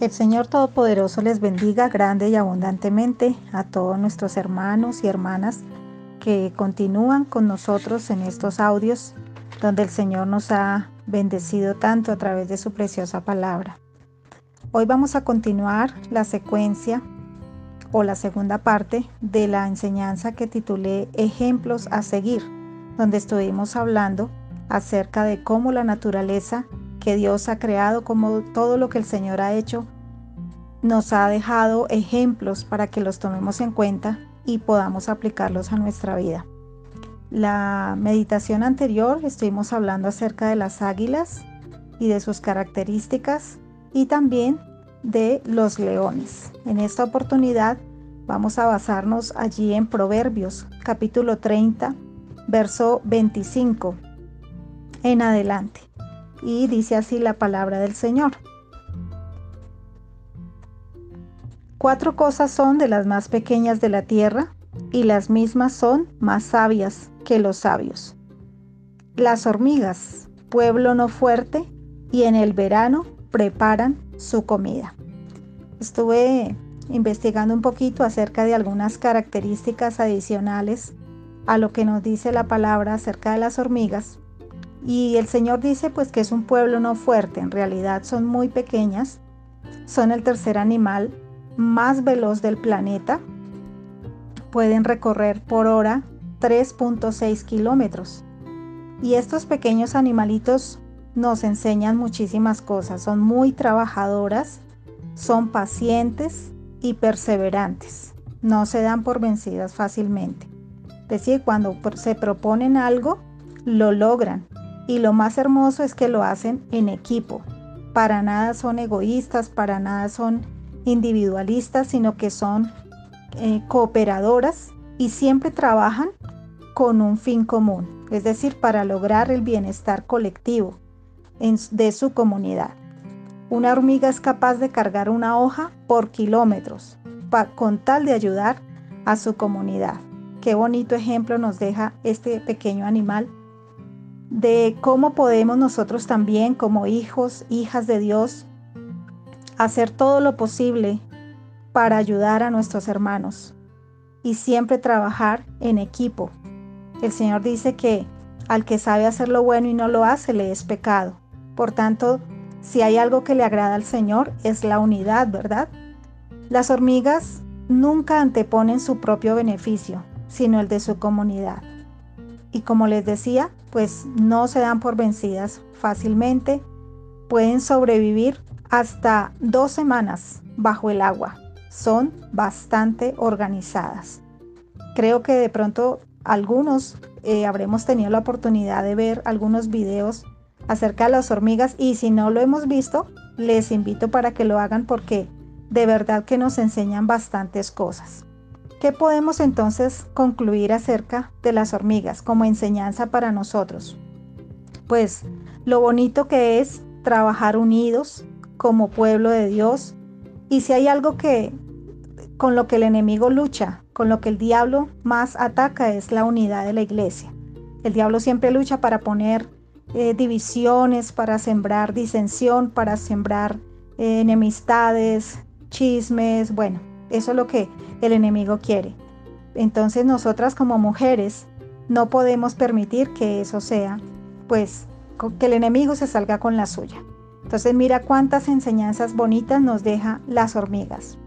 El Señor Todopoderoso les bendiga grande y abundantemente a todos nuestros hermanos y hermanas que continúan con nosotros en estos audios donde el Señor nos ha bendecido tanto a través de su preciosa palabra. Hoy vamos a continuar la secuencia o la segunda parte de la enseñanza que titulé Ejemplos a seguir, donde estuvimos hablando acerca de cómo la naturaleza que Dios ha creado, como todo lo que el Señor ha hecho, nos ha dejado ejemplos para que los tomemos en cuenta y podamos aplicarlos a nuestra vida. La meditación anterior estuvimos hablando acerca de las águilas y de sus características y también de los leones. En esta oportunidad vamos a basarnos allí en Proverbios capítulo 30, verso 25 en adelante. Y dice así la palabra del Señor. Cuatro cosas son de las más pequeñas de la tierra, y las mismas son más sabias que los sabios. Las hormigas, pueblo no fuerte, y en el verano preparan su comida. Estuve investigando un poquito acerca de algunas características adicionales a lo que nos dice la palabra acerca de las hormigas y el Señor dice pues que es un pueblo no fuerte, en realidad son muy pequeñas, son el tercer animal más veloz del planeta, pueden recorrer por hora 3.6 kilómetros. Y estos pequeños animalitos nos enseñan muchísimas cosas, son muy trabajadoras, son pacientes y perseverantes, no se dan por vencidas fácilmente. Es decir, cuando se proponen algo, lo logran y lo más hermoso es que lo hacen en equipo. Para nada son egoístas, para nada son individualistas, sino que son eh, cooperadoras y siempre trabajan con un fin común, es decir, para lograr el bienestar colectivo de su comunidad. Una hormiga es capaz de cargar una hoja por kilómetros con tal de ayudar a su comunidad. Qué bonito ejemplo nos deja este pequeño animal de cómo podemos nosotros también como hijos, hijas de Dios, hacer todo lo posible para ayudar a nuestros hermanos y siempre trabajar en equipo. El Señor dice que al que sabe hacer lo bueno y no lo hace, le es pecado. Por tanto, si hay algo que le agrada al Señor, es la unidad, ¿verdad? Las hormigas nunca anteponen su propio beneficio, sino el de su comunidad. Y como les decía, pues no se dan por vencidas fácilmente. Pueden sobrevivir hasta dos semanas bajo el agua. Son bastante organizadas. Creo que de pronto algunos eh, habremos tenido la oportunidad de ver algunos videos acerca de las hormigas y si no lo hemos visto, les invito para que lo hagan porque de verdad que nos enseñan bastantes cosas. ¿Qué podemos entonces concluir acerca de las hormigas como enseñanza para nosotros? Pues lo bonito que es trabajar unidos como pueblo de Dios y si hay algo que con lo que el enemigo lucha, con lo que el diablo más ataca es la unidad de la iglesia. El diablo siempre lucha para poner eh, divisiones, para sembrar disensión, para sembrar eh, enemistades, chismes, bueno, eso es lo que el enemigo quiere. Entonces nosotras como mujeres no podemos permitir que eso sea, pues, que el enemigo se salga con la suya. Entonces mira cuántas enseñanzas bonitas nos deja las hormigas.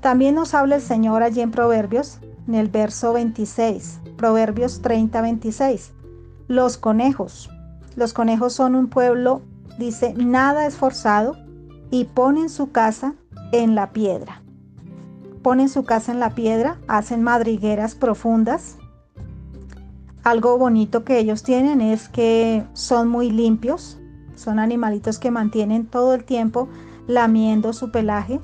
También nos habla el Señor allí en Proverbios, en el verso 26, Proverbios 30, 26. Los conejos. Los conejos son un pueblo, dice, nada esforzado y ponen su casa en la piedra ponen su casa en la piedra, hacen madrigueras profundas. Algo bonito que ellos tienen es que son muy limpios, son animalitos que mantienen todo el tiempo lamiendo su pelaje.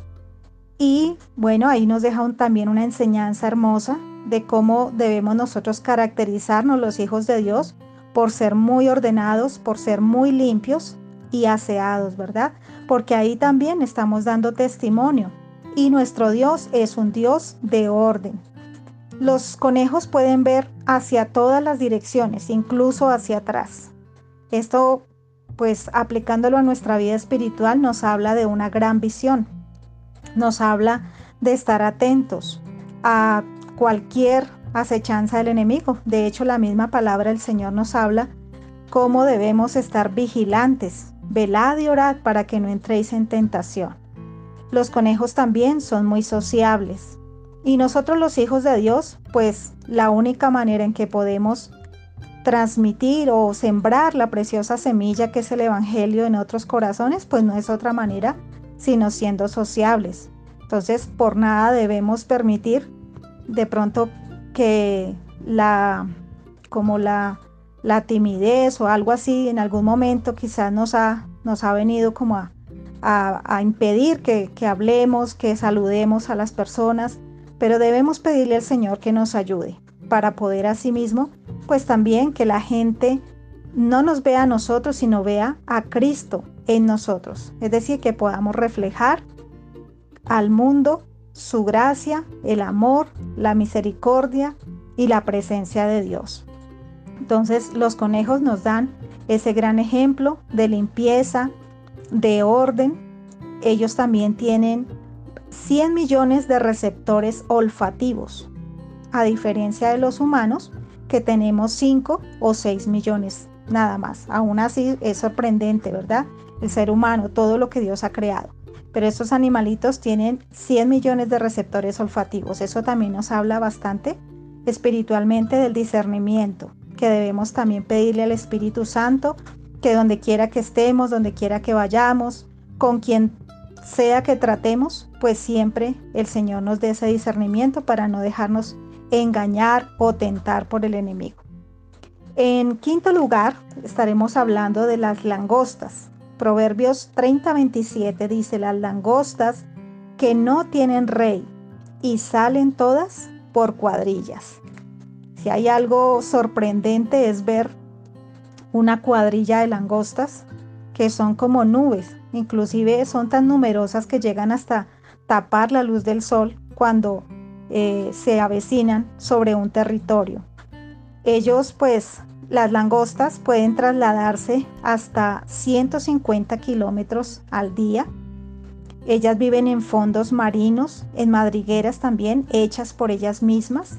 Y bueno, ahí nos deja también una enseñanza hermosa de cómo debemos nosotros caracterizarnos los hijos de Dios por ser muy ordenados, por ser muy limpios y aseados, ¿verdad? Porque ahí también estamos dando testimonio y nuestro Dios es un Dios de orden. Los conejos pueden ver hacia todas las direcciones, incluso hacia atrás. Esto, pues aplicándolo a nuestra vida espiritual, nos habla de una gran visión. nos habla de estar atentos a cualquier acechanza del enemigo. De hecho, la misma palabra del Señor nos habla cómo debemos estar vigilantes, velad y orad para que no entréis en tentación. Los conejos también son muy sociables. Y nosotros los hijos de Dios, pues la única manera en que podemos transmitir o sembrar la preciosa semilla que es el Evangelio en otros corazones, pues no es otra manera sino siendo sociables. Entonces, por nada debemos permitir de pronto que la, como la, la timidez o algo así en algún momento quizás nos ha, nos ha venido como a, a, impedir que, que hablemos, que saludemos a las personas, pero debemos pedirle al Señor que nos ayude para poder asimismo pues también que la gente no nos vea a nosotros, sino vea a Cristo en nosotros. Es decir, que podamos reflejar al mundo su gracia, el amor, la misericordia y la presencia de Dios. Entonces los conejos nos dan ese gran ejemplo de limpieza, de orden. Ellos también tienen 100 millones de receptores olfativos, a diferencia de los humanos, que tenemos 5 o 6 millones nada más. Aún así es sorprendente, ¿verdad? El ser humano, todo lo que Dios ha creado. Pero estos animalitos tienen 100 millones de receptores olfativos. Eso también nos habla bastante espiritualmente del discernimiento, que debemos también pedirle al Espíritu Santo que donde quiera que estemos, donde quiera que vayamos, con quien sea que tratemos, pues siempre el Señor nos dé ese discernimiento para no dejarnos engañar o tentar por el enemigo. En quinto lugar, estaremos hablando de las langostas. Proverbios 30:27 dice, las langostas que no tienen rey y salen todas por cuadrillas. Si hay algo sorprendente es ver una cuadrilla de langostas que son como nubes, inclusive son tan numerosas que llegan hasta tapar la luz del sol cuando eh, se avecinan sobre un territorio. Ellos, pues, las langostas pueden trasladarse hasta 150 kilómetros al día. Ellas viven en fondos marinos, en madrigueras también, hechas por ellas mismas,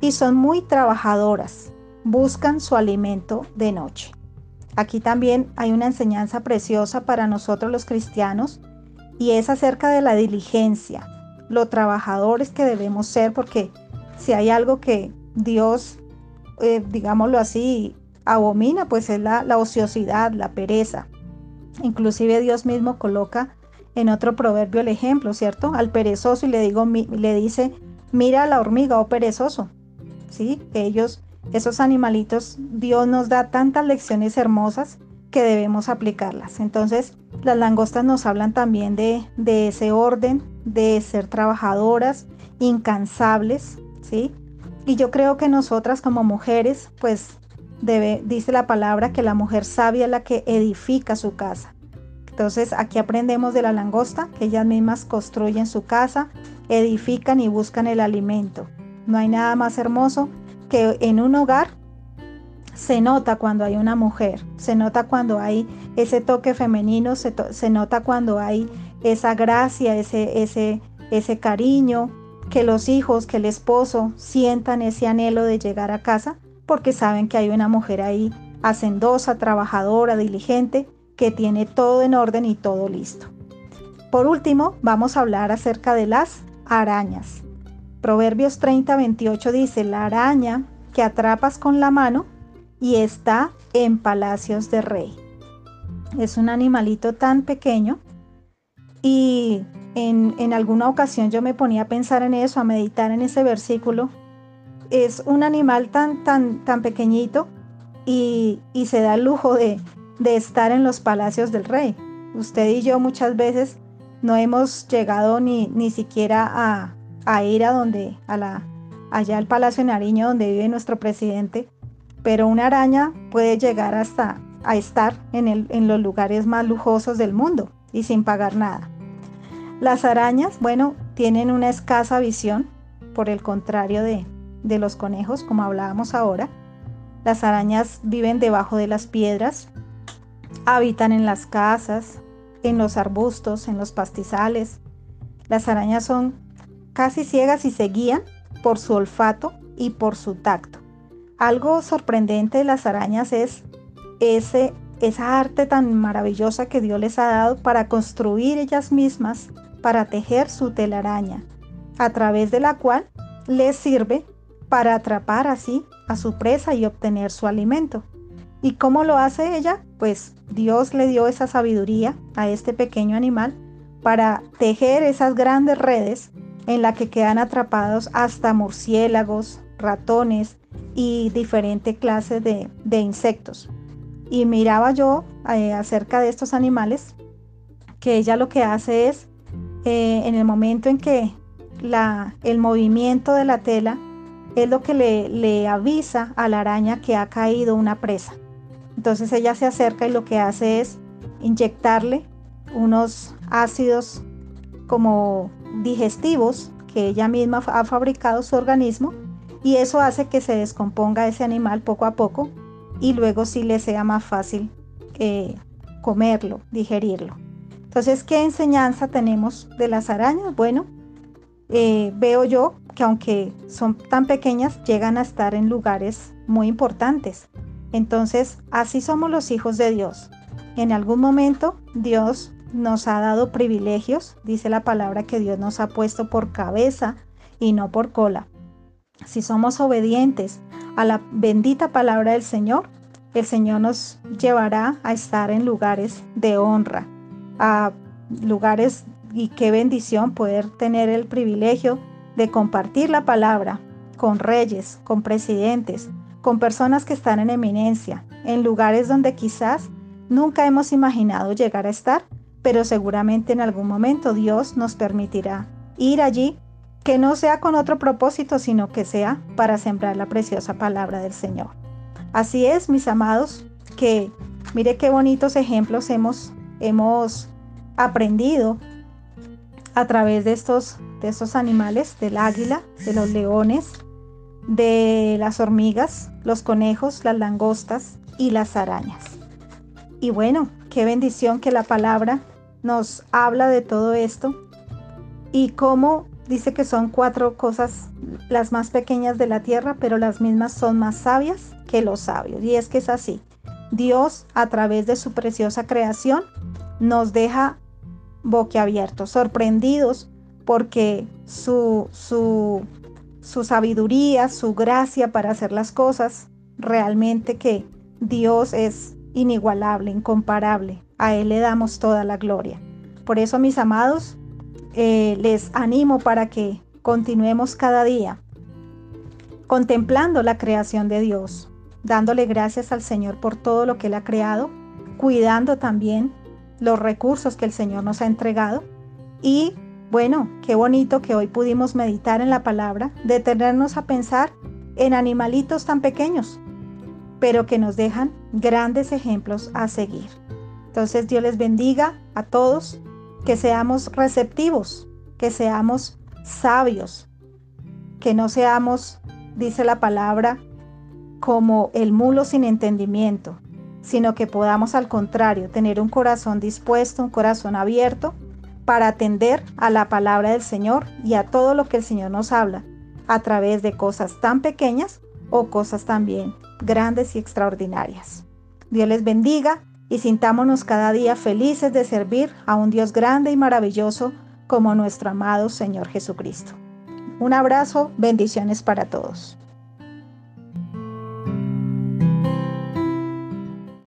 y son muy trabajadoras. Buscan su alimento de noche. Aquí también hay una enseñanza preciosa para nosotros los cristianos y es acerca de la diligencia, lo trabajadores que debemos ser, porque si hay algo que Dios, eh, digámoslo así, abomina, pues es la, ociosidad, la pereza. Inclusive Dios mismo coloca en otro proverbio el ejemplo, ¿cierto? Al perezoso y le, digo, le dice, mira a la hormiga, oh perezoso. ¿Sí? Ellos, esos animalitos, Dios nos da tantas lecciones hermosas que debemos aplicarlas. Entonces, las langostas nos hablan también de, de ese orden, de ser trabajadoras, incansables, ¿sí? Y yo creo que nosotras como mujeres, pues dice la palabra que la mujer sabia es la que edifica su casa. Entonces aquí aprendemos de la langosta, que ellas mismas construyen su casa, edifican y buscan el alimento. No hay nada más hermoso que en un hogar se nota cuando hay una mujer, se nota cuando hay ese toque femenino, se, se nota cuando hay esa gracia, ese, ese, ese cariño, que los hijos, que el esposo sientan ese anhelo de llegar a casa porque saben que hay una mujer ahí hacendosa, trabajadora, diligente, que tiene todo en orden y todo listo. Por último, vamos a hablar acerca de las arañas. Proverbios 30, 28 dice, la araña que atrapas con la mano y está en palacios de rey. Es un animalito tan pequeño y en, alguna ocasión yo me ponía a pensar en eso, a meditar en ese versículo. Es un animal tan, tan, tan pequeñito y, se da lujo de, estar en los palacios del rey. Usted y yo muchas veces no hemos llegado ni, ni siquiera a, ir a donde, a la, allá al Palacio de Nariño donde vive nuestro presidente, pero una araña puede llegar hasta a estar en, el, en los lugares más lujosos del mundo y sin pagar nada. Las arañas, bueno, tienen una escasa visión, por el contrario de, de los conejos, como hablábamos ahora. Las arañas viven debajo de las piedras, habitan en las casas, en los arbustos, en los pastizales. Las arañas son casi ciegas y se guían por su olfato y por su tacto. Algo sorprendente de las arañas es ese, esa arte tan maravillosa que Dios les ha dado para construir ellas mismas, para tejer su telaraña, a través de la cual les sirve para atrapar así a su presa y obtener su alimento. ¿Y cómo lo hace ella? Pues Dios le dio esa sabiduría a este pequeño animal para tejer esas grandes redes en la que quedan atrapados hasta murciélagos, ratones y diferentes clases de, insectos. Y miraba yo eh, acerca de estos animales que ella lo que hace es, eh, en el momento en que la, el movimiento de la tela es lo que le, le avisa a la araña que ha caído una presa. Entonces ella se acerca y lo que hace es inyectarle unos ácidos como digestivos que ella misma ha fabricado su organismo y eso hace que se descomponga ese animal poco a poco y luego sí le sea más fácil eh, comerlo, digerirlo. Entonces, ¿qué enseñanza tenemos de las arañas? Bueno, eh, veo yo que aunque son tan pequeñas, llegan a estar en lugares muy importantes. Entonces, así somos los hijos de Dios. En algún momento Dios nos ha dado privilegios, dice la palabra que Dios nos ha puesto por cabeza y no por cola. Si somos obedientes a la bendita palabra del Señor, el Señor nos llevará a estar en lugares de honra, a lugares y qué bendición poder tener el privilegio de compartir la palabra con reyes, con presidentes, con personas que están en eminencia, en lugares donde quizás nunca hemos imaginado llegar a estar, pero seguramente en algún momento Dios nos permitirá ir allí, que no sea con otro propósito, sino que sea para sembrar la preciosa palabra del Señor. Así es, mis amados, que mire qué bonitos ejemplos hemos, hemos aprendido a través de estos, de estos animales, del águila, de los leones, de las hormigas, los conejos, las langostas y las arañas. Y bueno, qué bendición que la palabra nos habla de todo esto y cómo dice que son cuatro cosas las más pequeñas de la tierra, pero las mismas son más sabias que los sabios. Y es que es así. Dios, a través de su preciosa creación, nos deja boquiabiertos, sorprendidos, porque su, su, su sabiduría, su gracia para hacer las cosas, realmente que Dios es inigualable, incomparable. A Él le damos toda la gloria. Por eso, mis amados, eh, les animo para que continuemos cada día contemplando la creación de Dios, dándole gracias al Señor por todo lo que Él ha creado, cuidando también los recursos que el Señor nos ha entregado y bueno, qué bonito que hoy pudimos meditar en la palabra, detenernos a pensar en animalitos tan pequeños, pero que nos dejan grandes ejemplos a seguir. Entonces Dios les bendiga a todos, que seamos receptivos, que seamos sabios, que no seamos, dice la palabra, como el mulo sin entendimiento, sino que podamos al contrario tener un corazón dispuesto, un corazón abierto para atender a la palabra del Señor y a todo lo que el Señor nos habla a través de cosas tan pequeñas o cosas también grandes y extraordinarias. Dios les bendiga y sintámonos cada día felices de servir a un Dios grande y maravilloso como nuestro amado Señor Jesucristo. Un abrazo, bendiciones para todos.